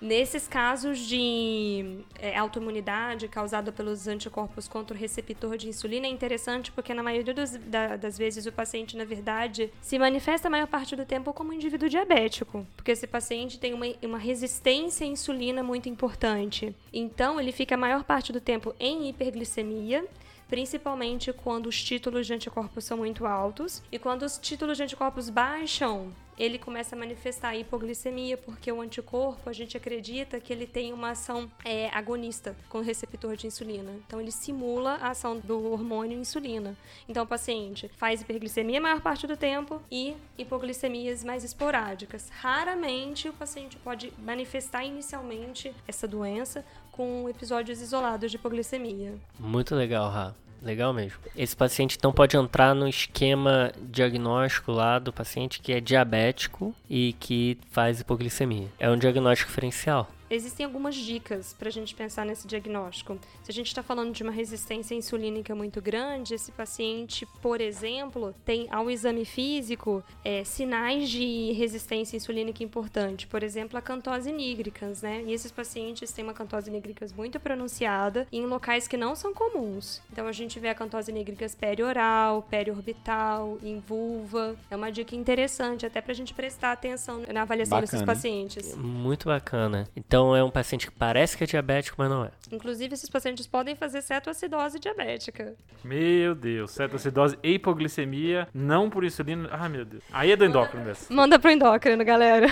Nesses casos de é, autoimunidade causada pelos anticorpos contra o receptor de insulina, é interessante porque na maioria dos, da, das vezes o paciente, na verdade, se manifesta a maior parte do tempo como um indivíduo diabético, porque esse paciente tem uma, uma resistência à insulina muito importante. Então, ele fica a maior parte do tempo em hiperglicemia, principalmente quando os títulos de anticorpos são muito altos e quando os títulos de anticorpos baixam, ele começa a manifestar hipoglicemia, porque o anticorpo, a gente acredita que ele tem uma ação é, agonista com o receptor de insulina. Então, ele simula a ação do hormônio insulina. Então, o paciente faz hiperglicemia a maior parte do tempo e hipoglicemias mais esporádicas. Raramente o paciente pode manifestar inicialmente essa doença com episódios isolados de hipoglicemia. Muito legal, Ra. Legal mesmo. Esse paciente então pode entrar no esquema diagnóstico lá do paciente que é diabético e que faz hipoglicemia. É um diagnóstico diferencial existem algumas dicas para a gente pensar nesse diagnóstico. Se a gente está falando de uma resistência insulínica muito grande, esse paciente, por exemplo, tem ao exame físico é, sinais de resistência insulínica importante, por exemplo, a cantose nigricans, né? E esses pacientes têm uma cantose nigricans muito pronunciada em locais que não são comuns. Então a gente vê a cantose nigricans perioral, periorbital, em vulva. É uma dica interessante até para a gente prestar atenção na avaliação Bacana. desses pacientes. Muito bacana. Então é um paciente que parece que é diabético, mas não é. Inclusive, esses pacientes podem fazer cetoacidose diabética. Meu Deus, cetoacidose e hipoglicemia, não por insulina. Ah, meu Deus. Aí é do endócrino mesmo. Manda pro endócrino, galera.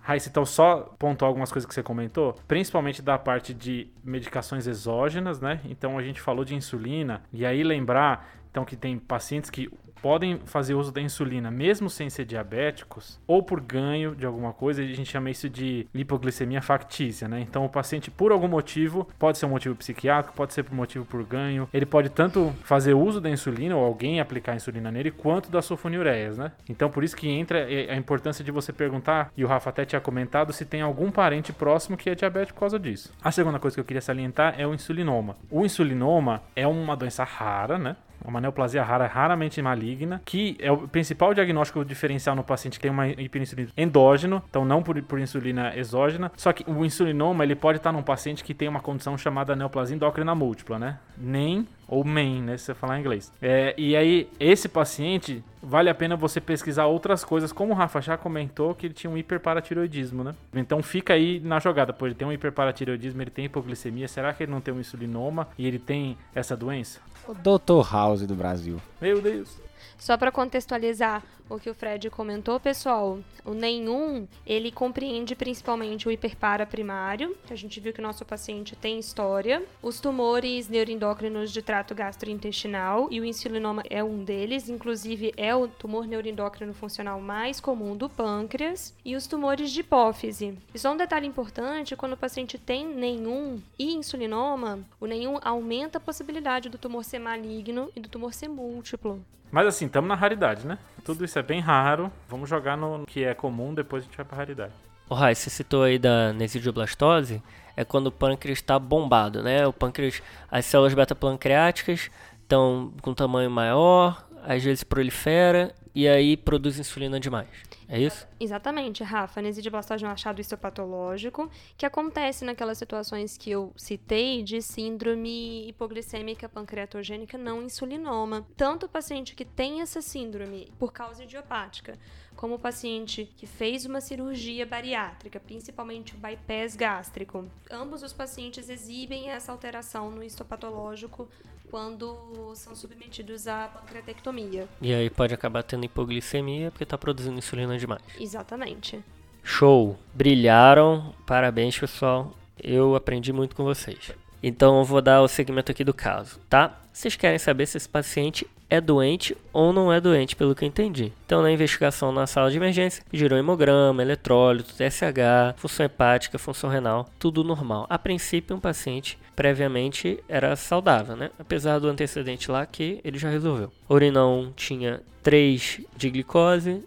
Raíssa, então só pontuar algumas coisas que você comentou, principalmente da parte de medicações exógenas, né? Então a gente falou de insulina, e aí lembrar então que tem pacientes que podem fazer uso da insulina mesmo sem ser diabéticos, ou por ganho de alguma coisa, a gente chama isso de hipoglicemia factícia, né? Então o paciente, por algum motivo, pode ser um motivo psiquiátrico, pode ser por motivo por ganho, ele pode tanto fazer uso da insulina ou alguém aplicar insulina nele, quanto das sulfonilureias, né? Então por isso que entra a importância de você perguntar, e o Rafa até tinha comentado, se tem algum parente próximo que é diabético por causa disso. A segunda coisa que eu queria salientar é o insulinoma. O insulinoma é uma doença rara, né? Uma neoplasia rara, raramente maligna, que é o principal diagnóstico diferencial no paciente que tem uma hiperinsulina endógeno, então não por, por insulina exógena. Só que o insulinoma ele pode estar num paciente que tem uma condição chamada neoplasia endócrina múltipla, né? NEM ou MEN, né, se você falar em inglês. É, e aí, esse paciente, vale a pena você pesquisar outras coisas, como o Rafa já comentou, que ele tinha um hiperparatiroidismo, né? Então fica aí na jogada, pô, ele tem um hiperparatiroidismo, ele tem hipoglicemia, será que ele não tem um insulinoma e ele tem essa doença? O Dr. House do Brasil. Meu Deus. Só para contextualizar o que o Fred comentou, pessoal, o nenhum, ele compreende principalmente o hiperpara primário, que a gente viu que o nosso paciente tem história, os tumores neuroendócrinos de trato gastrointestinal, e o insulinoma é um deles, inclusive é o tumor neuroendócrino funcional mais comum do pâncreas, e os tumores de hipófise. E só um detalhe importante, quando o paciente tem nenhum e insulinoma, o nenhum aumenta a possibilidade do tumor ser maligno e do tumor ser múltiplo. Mas assim, estamos na raridade, né? Tudo isso é bem raro. Vamos jogar no que é comum, depois a gente vai pra raridade. O Rai, você citou aí da nesidioblastose, é quando o pâncreas está bombado, né? O pâncreas, as células beta-pancreáticas estão com tamanho maior, às vezes prolifera e aí produz insulina demais. É isso? Exatamente, Rafa. A nesidioblastose é um achado histopatológico que acontece naquelas situações que eu citei de síndrome hipoglicêmica pancreatogênica não insulinoma. Tanto o paciente que tem essa síndrome por causa idiopática, como o paciente que fez uma cirurgia bariátrica, principalmente o bypass gástrico. Ambos os pacientes exibem essa alteração no histopatológico quando são submetidos à pancreatectomia. E aí pode acabar tendo hipoglicemia porque está produzindo insulina demais. Exatamente. Show! Brilharam! Parabéns, pessoal. Eu aprendi muito com vocês. Então eu vou dar o segmento aqui do caso, tá? Vocês querem saber se esse paciente é doente ou não é doente, pelo que entendi. Então, na investigação na sala de emergência, pediram hemograma, eletrólito, TSH, função hepática, função renal, tudo normal. A princípio, um paciente previamente era saudável, né? Apesar do antecedente lá que ele já resolveu. Urinão tinha 3 de glicose,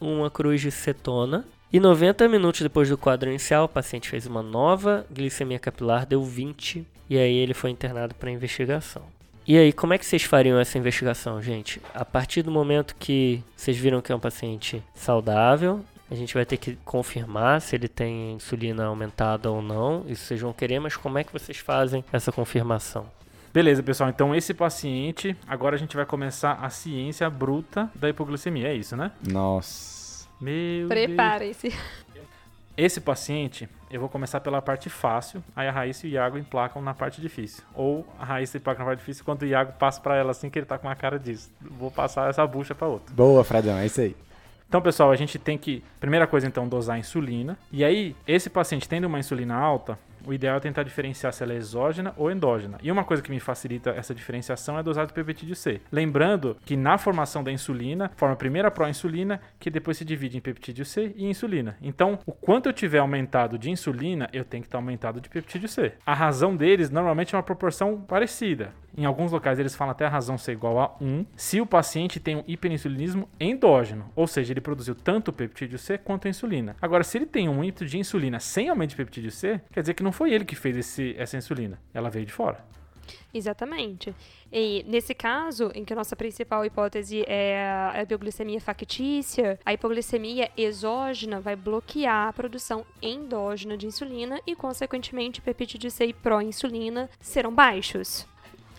uma cruz de cetona, e 90 minutos depois do quadro inicial, o paciente fez uma nova glicemia capilar, deu 20, e aí ele foi internado para investigação. E aí, como é que vocês fariam essa investigação, gente? A partir do momento que vocês viram que é um paciente saudável, a gente vai ter que confirmar se ele tem insulina aumentada ou não. Isso vocês vão querer, mas como é que vocês fazem essa confirmação? Beleza, pessoal. Então, esse paciente, agora a gente vai começar a ciência bruta da hipoglicemia. É isso, né? Nossa. Meu Deus. Preparem-se. Esse paciente, eu vou começar pela parte fácil, aí a Raíssa e o Iago emplacam na parte difícil. Ou a Raíssa emplaca na parte difícil, quando o Iago passa pra ela assim que ele tá com uma cara disso. Vou passar essa bucha pra outra. Boa, Fredão, é isso aí. Então, pessoal, a gente tem que, primeira coisa, então, dosar a insulina. E aí, esse paciente tendo uma insulina alta, o ideal é tentar diferenciar se ela é exógena ou endógena. E uma coisa que me facilita essa diferenciação é a dosagem do peptídeo C. Lembrando que na formação da insulina, forma primeiro a proinsulina, que depois se divide em peptídeo C e insulina. Então, o quanto eu tiver aumentado de insulina, eu tenho que estar aumentado de peptídeo C. A razão deles normalmente é uma proporção parecida. Em alguns locais eles falam até a razão ser igual a 1, se o paciente tem um hiperinsulinismo endógeno, ou seja, ele produziu tanto o peptídeo C quanto a insulina. Agora, se ele tem um aumento de insulina sem aumento de peptídeo C, quer dizer que não foi ele que fez esse, essa insulina, ela veio de fora. Exatamente. E nesse caso, em que a nossa principal hipótese é a hipoglicemia factícia, a hipoglicemia exógena vai bloquear a produção endógena de insulina e, consequentemente, peptídeo C e pró-insulina serão baixos.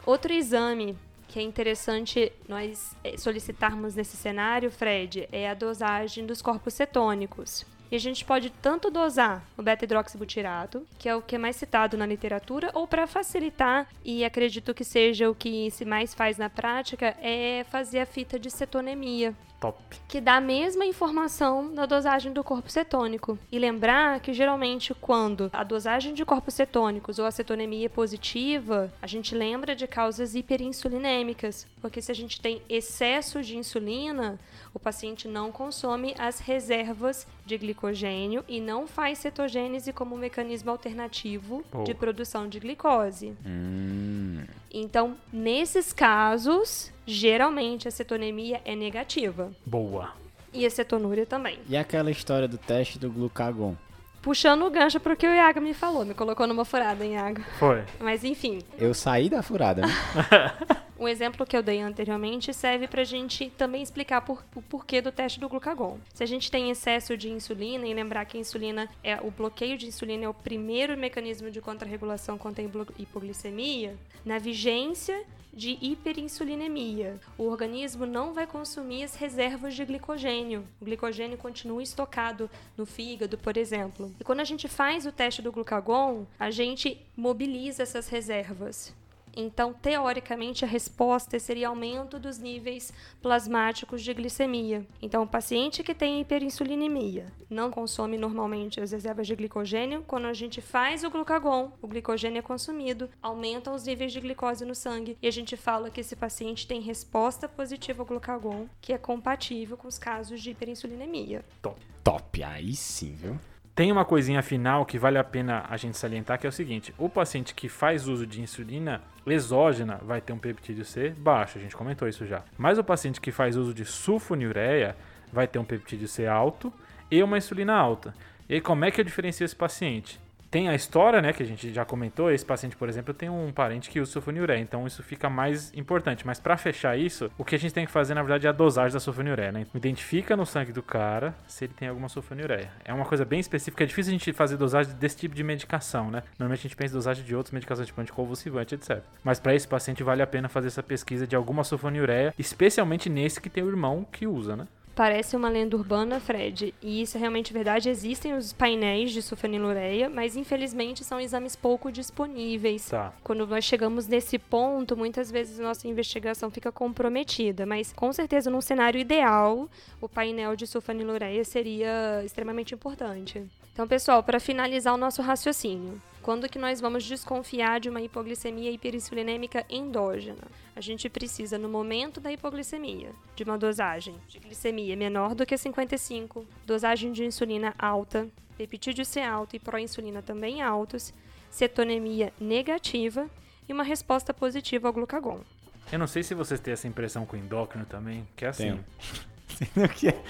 Outro exame que é interessante nós eh, solicitarmos nesse cenário, Fred, é a dosagem dos corpos cetônicos. E a gente pode tanto dosar o beta-hidroxibutirato, que é o que é mais citado na literatura, ou para facilitar, e acredito que seja o que se mais faz na prática, é fazer a fita de cetonemia, Top. que dá a mesma informação da dosagem do corpo cetônico. E lembrar que geralmente quando a dosagem de corpos cetônicos ou a cetonemia é positiva, a gente lembra de causas hiperinsulinêmicas, porque se a gente tem excesso de insulina, o paciente não consome as reservas de glicogênio e não faz cetogênese como mecanismo alternativo de produção de glicose. Hum. Então, nesses casos, geralmente a cetonemia é negativa. Boa. E a cetonúria também. E aquela história do teste do glucagon? Puxando o gancho pro que o Iago me falou, me colocou numa furada, hein, Iago. Foi. Mas enfim, Eu saí da furada, né? [LAUGHS] um exemplo que eu dei anteriormente serve pra gente também explicar por, o porquê do teste do glucagon. Se a gente tem excesso de insulina, e lembrar que a insulina é o bloqueio de insulina é o primeiro mecanismo de contrarregulação contra a hipogl- hipoglicemia, na vigência de hiperinsulinemia. O organismo não vai consumir as reservas de glicogênio. O glicogênio continua estocado no fígado, por exemplo. E quando a gente faz o teste do glucagon, a gente mobiliza essas reservas. Então, teoricamente, a resposta seria aumento dos níveis plasmáticos de glicemia. Então, o paciente que tem hiperinsulinemia não consome normalmente as reservas de glicogênio. Quando a gente faz o glucagon, o glicogênio é consumido, aumentam os níveis de glicose no sangue e a gente fala que esse paciente tem resposta positiva ao glucagon, que é compatível com os casos de hiperinsulinemia. Top. Top, aí sim, viu? Tem uma coisinha final que vale a pena a gente salientar, que é o seguinte: o paciente que faz uso de insulina exógena vai ter um peptídeo C baixo, a gente comentou isso já. Mas o paciente que faz uso de sulfonilureia vai ter um peptídeo C alto e uma insulina alta. E aí, como é que eu diferencio esse paciente? Tem a história, né, que a gente já comentou. Esse paciente, por exemplo, tem um parente que usa sulfonilureia, então isso fica mais importante. Mas para fechar isso, o que a gente tem que fazer, na verdade, é a dosagem da sulfonilureia, né? Identifica no sangue do cara se ele tem alguma sulfonilureia. É uma coisa bem específica, é difícil a gente fazer dosagem desse tipo de medicação, né? Normalmente a gente pensa em dosagem de outras medicações, tipo anticonvulsivante, etc. Mas para esse paciente vale a pena fazer essa pesquisa de alguma sulfonilureia, especialmente nesse que tem o irmão que usa, né? Parece uma lenda urbana, Fred, e isso é realmente verdade. Existem os painéis de sulfonilureia, mas infelizmente são exames pouco disponíveis. Tá. Quando nós chegamos nesse ponto, muitas vezes nossa investigação fica comprometida, mas com certeza num cenário ideal, o painel de sulfonilureia seria extremamente importante. Então, pessoal, para finalizar o nosso raciocínio, quando que nós vamos desconfiar de uma hipoglicemia hiperinsulinêmica endógena? A gente precisa, no momento da hipoglicemia, de uma dosagem de glicemia menor do que 55, dosagem de insulina alta, peptídeo C alto e proinsulina também altos, cetonemia negativa e uma resposta positiva ao glucagon. Eu não sei se vocês têm essa impressão com o endócrino também, que é assim. Tenho. [LAUGHS] que é?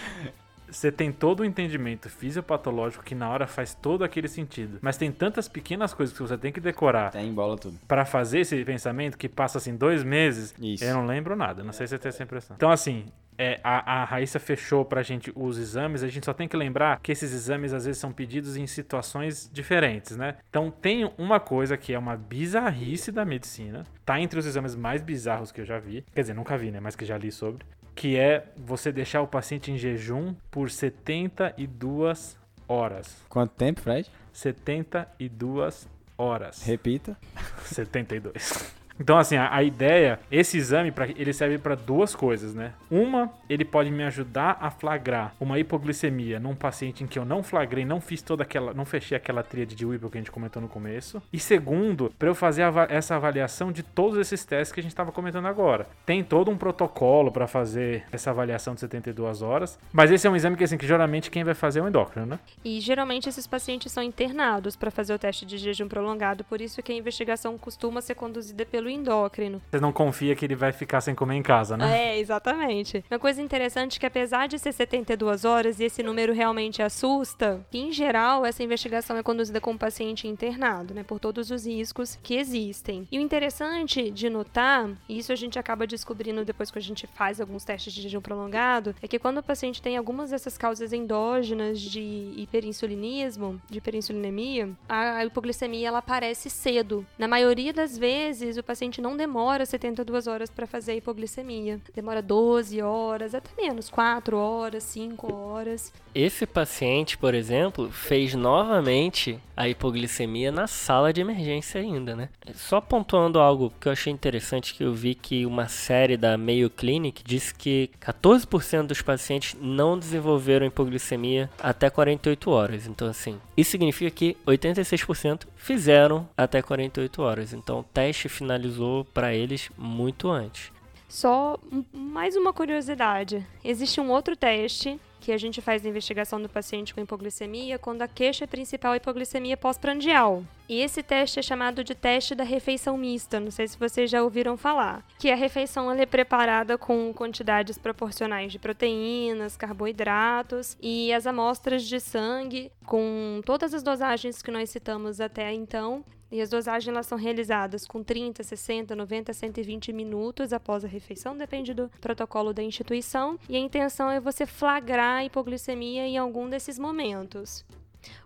Você tem todo o entendimento fisiopatológico que na hora faz todo aquele sentido. Mas tem tantas pequenas coisas que você tem que decorar Até embola tudo. Pra fazer esse pensamento que passa assim dois meses. Isso. Eu não lembro nada. Não sei se você tem essa impressão. Então, assim, é, a, a Raíssa fechou pra gente os exames. A gente só tem que lembrar que esses exames às vezes são pedidos em situações diferentes, né? Então, tem uma coisa que é uma bizarrice da medicina. Tá entre os exames mais bizarros que eu já vi. Quer dizer, nunca vi, né? Mas que já li sobre que é você deixar o paciente em jejum por 72 horas. Quanto tempo, Fred? 72 horas. Repita. 72. Então, assim, a, a ideia, esse exame, pra, ele serve para duas coisas, né? Uma, ele pode me ajudar a flagrar uma hipoglicemia num paciente em que eu não flagrei, não fiz toda aquela, não fechei aquela tríade de Whipple que a gente comentou no começo. E segundo, para eu fazer essa avaliação de todos esses testes que a gente estava comentando agora. Tem todo um protocolo para fazer essa avaliação de 72 horas, mas esse é um exame que, assim, que geralmente quem vai fazer é o endócrino, né? E geralmente esses pacientes são internados para fazer o teste de jejum prolongado, por isso que a investigação costuma ser conduzida pelo endócrino. Você não confia que ele vai ficar sem comer em casa, né? É, exatamente. Uma coisa interessante é que apesar de ser 72 horas e esse número realmente assusta, que em geral essa investigação é conduzida com o paciente internado, né, por todos os riscos que existem. E o interessante de notar, e isso a gente acaba descobrindo depois que a gente faz alguns testes de jejum prolongado, é que quando o paciente tem algumas dessas causas endógenas de hiperinsulinismo, de hiperinsulinemia, a hipoglicemia ela aparece cedo. Na maioria das vezes, o paciente não demora 72 horas para fazer a hipoglicemia. Demora 12 horas, até menos, 4 horas, 5 horas. Esse paciente, por exemplo, fez novamente a hipoglicemia na sala de emergência ainda, né? Só pontuando algo que eu achei interessante, que eu vi que uma série da Mayo Clinic disse que 14% dos pacientes não desenvolveram hipoglicemia até 48 horas. Então, assim, isso significa que 86% fizeram até 48 horas. Então, o teste finalizou para eles muito antes. Só mais uma curiosidade: existe um outro teste que a gente faz na investigação do paciente com hipoglicemia quando a queixa principal é hipoglicemia pós-prandial. E esse teste é chamado de teste da refeição mista, não sei se vocês já ouviram falar. Que a refeição é preparada com quantidades proporcionais de proteínas, carboidratos e as amostras de sangue com todas as dosagens que nós citamos até então e as dosagens elas são realizadas com 30, 60, 90, 120 minutos após a refeição, depende do protocolo da instituição. E a intenção é você flagrar a hipoglicemia em algum desses momentos.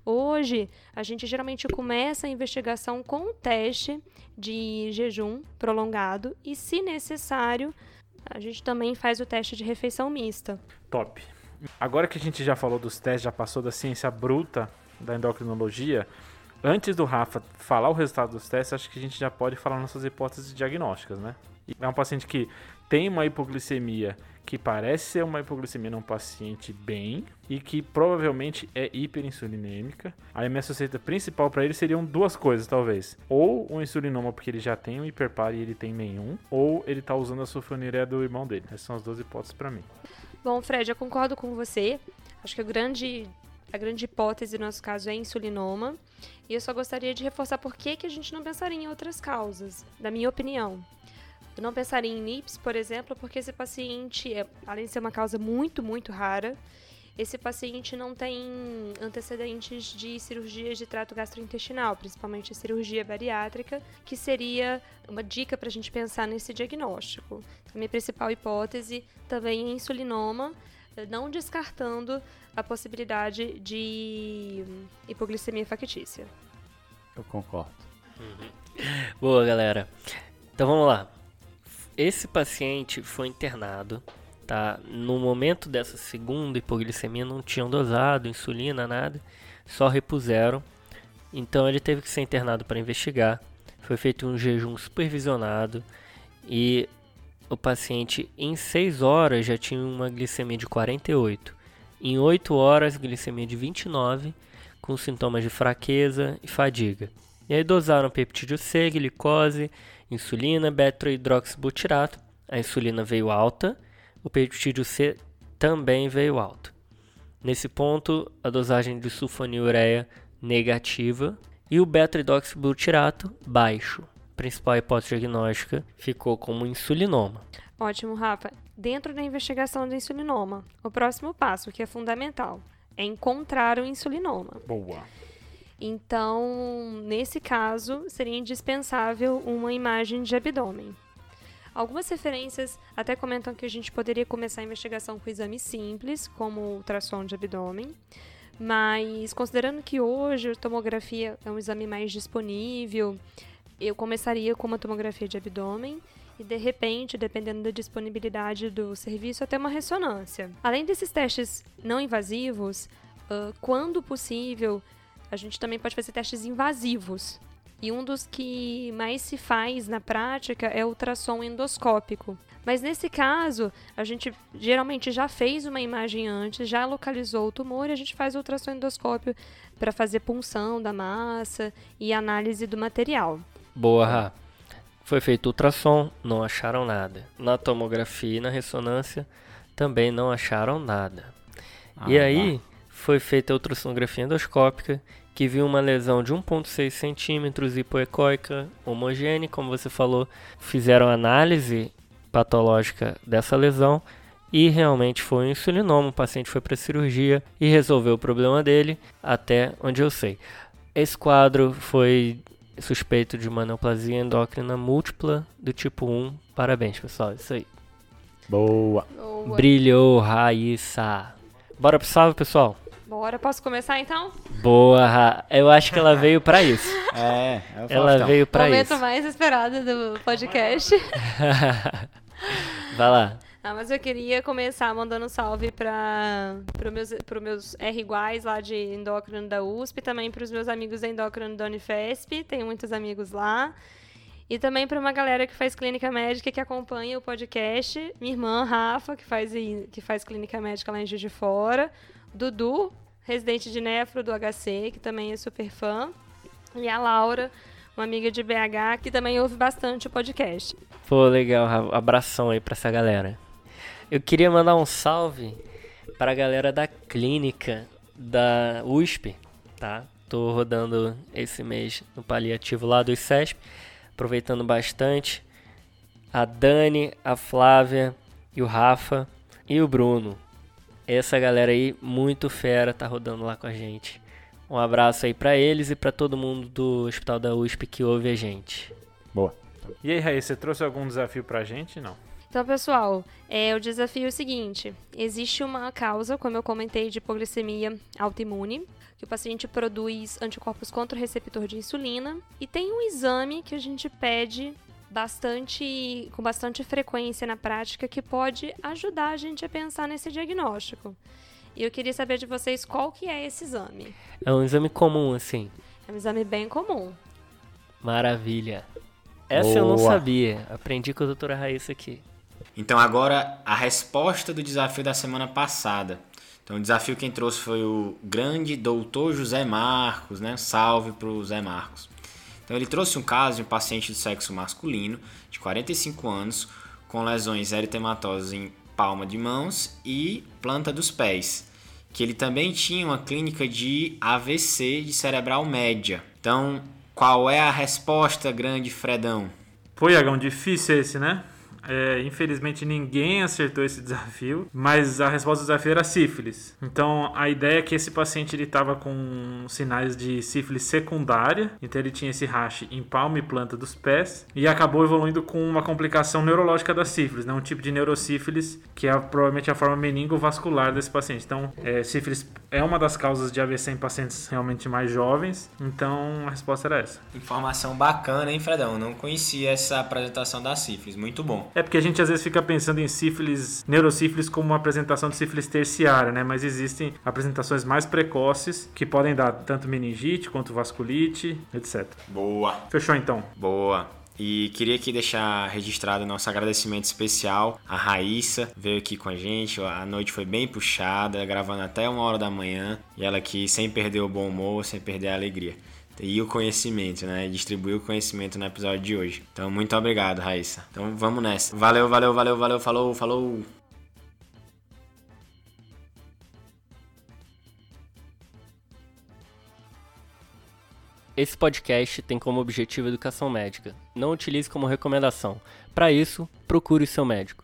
Hoje, a gente geralmente começa a investigação com um teste de jejum prolongado e, se necessário, a gente também faz o teste de refeição mista. Top. Agora que a gente já falou dos testes, já passou da ciência bruta da endocrinologia, Antes do Rafa falar o resultado dos testes, acho que a gente já pode falar nossas hipóteses diagnósticas, né? É um paciente que tem uma hipoglicemia que parece ser uma hipoglicemia num paciente bem e que provavelmente é hiperinsulinêmica. Aí a minha suspeita principal para ele seriam duas coisas, talvez. Ou um insulinoma porque ele já tem um hiperpar e ele tem nenhum, ou ele tá usando a sulfonilureia do irmão dele. Essas são as duas hipóteses para mim. Bom, Fred, eu concordo com você. Acho que a grande, a grande hipótese no nosso caso é insulinoma. E eu só gostaria de reforçar por que, que a gente não pensaria em outras causas, na minha opinião. Eu não pensaria em NIPS, por exemplo, porque esse paciente, é, além de ser uma causa muito, muito rara, esse paciente não tem antecedentes de cirurgias de trato gastrointestinal, principalmente cirurgia bariátrica, que seria uma dica para a gente pensar nesse diagnóstico. A minha principal hipótese também é insulinoma, não descartando a possibilidade de hipoglicemia factícia. Eu concordo. Uhum. Boa, galera. Então vamos lá. Esse paciente foi internado, tá? No momento dessa segunda hipoglicemia não tinham dosado insulina, nada, só repuseram. Então ele teve que ser internado para investigar. Foi feito um jejum supervisionado e o paciente em 6 horas já tinha uma glicemia de 48. Em 8 horas, glicemia de 29, com sintomas de fraqueza e fadiga. E aí dosaram peptídeo C, glicose, insulina, beta-hidroxibutirato. A insulina veio alta, o peptídeo C também veio alto. Nesse ponto, a dosagem de sulfonilureia negativa e o beta-hidroxibutirato baixo. A principal hipótese diagnóstica ficou como insulinoma. Ótimo, Rafa. Dentro da investigação do insulinoma, o próximo passo, que é fundamental, é encontrar o insulinoma. Boa. Então, nesse caso, seria indispensável uma imagem de abdômen. Algumas referências até comentam que a gente poderia começar a investigação com exames simples, como ultrassom de abdômen, mas considerando que hoje a tomografia é um exame mais disponível, eu começaria com uma tomografia de abdômen e de repente, dependendo da disponibilidade do serviço, até uma ressonância. Além desses testes não invasivos, quando possível, a gente também pode fazer testes invasivos. E um dos que mais se faz na prática é o ultrassom endoscópico. Mas nesse caso, a gente geralmente já fez uma imagem antes, já localizou o tumor e a gente faz o ultrassom endoscópio para fazer punção da massa e análise do material. Boa, Ra. Foi feito ultrassom, não acharam nada. Na tomografia e na ressonância também não acharam nada. Ah, e aí tá. foi feita a ultrassonografia endoscópica que viu uma lesão de 1,6 centímetros hipoecóica homogênea, como você falou, fizeram análise patológica dessa lesão e realmente foi um insulinoma. O paciente foi para cirurgia e resolveu o problema dele, até onde eu sei. Esse quadro foi suspeito de uma neoplasia endócrina múltipla do tipo 1. Parabéns, pessoal. Isso aí. Boa. Boa. Brilhou, Raíssa. Bora pro salve, pessoal. Bora, posso começar então? Boa, eu acho que ela veio para isso. [LAUGHS] É, ela então. veio para isso. Momento mais esperado do podcast. [LAUGHS] Vai lá. Ah, mas eu queria começar mandando um salve para os meus, meus R iguais lá de endócrino da USP, também para os meus amigos da endócrino da Unifesp, tenho muitos amigos lá. E também para uma galera que faz clínica médica que acompanha o podcast, minha irmã Rafa, que faz, que faz clínica médica lá em Juiz de Fora, Dudu, residente de nefro do HC, que também é super fã, e a Laura, uma amiga de BH, que também ouve bastante o podcast. Pô, legal, abração aí pra essa galera. Eu queria mandar um salve para a galera da clínica da USP, tá? Tô rodando esse mês no paliativo lá do ICESP, aproveitando bastante. A Dani, a Flávia e o Rafa e o Bruno. Essa galera aí, muito fera, tá rodando lá com a gente. Um abraço aí para eles e para todo mundo do Hospital da USP que ouve a gente. Boa. E aí, Raí, você trouxe algum desafio pra gente? Não. Então, pessoal, é, o desafio é o seguinte: existe uma causa, como eu comentei, de hipoglicemia autoimune, que o paciente produz anticorpos contra o receptor de insulina, e tem um exame que a gente pede bastante, com bastante frequência na prática que pode ajudar a gente a pensar nesse diagnóstico. E eu queria saber de vocês qual que é esse exame. É um exame comum, assim. É um exame bem comum. Maravilha. Essa eu não Boa. sabia. Aprendi com a doutora Raíssa aqui. Então agora a resposta do desafio da semana passada. Então o desafio quem trouxe foi o grande doutor José Marcos, né? Salve pro Zé Marcos. Então ele trouxe um caso de um paciente do sexo masculino, de 45 anos, com lesões eritematosas em palma de mãos e planta dos pés. Que ele também tinha uma clínica de AVC de cerebral média. Então, qual é a resposta, grande Fredão? Pô, Iagão, difícil esse, né? É, infelizmente ninguém acertou esse desafio, mas a resposta do desafio era sífilis. Então a ideia é que esse paciente ele estava com sinais de sífilis secundária, então ele tinha esse rache em palma e planta dos pés e acabou evoluindo com uma complicação neurológica da sífilis, né? um tipo de neurosífilis que é provavelmente a forma meningovascular desse paciente. Então, é, sífilis é uma das causas de AVC em pacientes realmente mais jovens, então a resposta era essa. Informação bacana, hein, Fredão? Não conhecia essa apresentação da sífilis. Muito bom. É porque a gente às vezes fica pensando em sífilis, neurosífilis como uma apresentação de sífilis terciária, né? Mas existem apresentações mais precoces que podem dar tanto meningite quanto vasculite, etc. Boa, Fechou então. boa. E queria aqui deixar registrado nosso agradecimento especial à Raíssa, veio aqui com a gente. A noite foi bem puxada, gravando até uma hora da manhã. E ela aqui sem perder o bom humor, sem perder a alegria. E o conhecimento, né? Distribuir o conhecimento no episódio de hoje. Então, muito obrigado, Raíssa. Então, vamos nessa. Valeu, valeu, valeu, valeu, falou, falou. Esse podcast tem como objetivo educação médica. Não utilize como recomendação. Para isso, procure seu médico.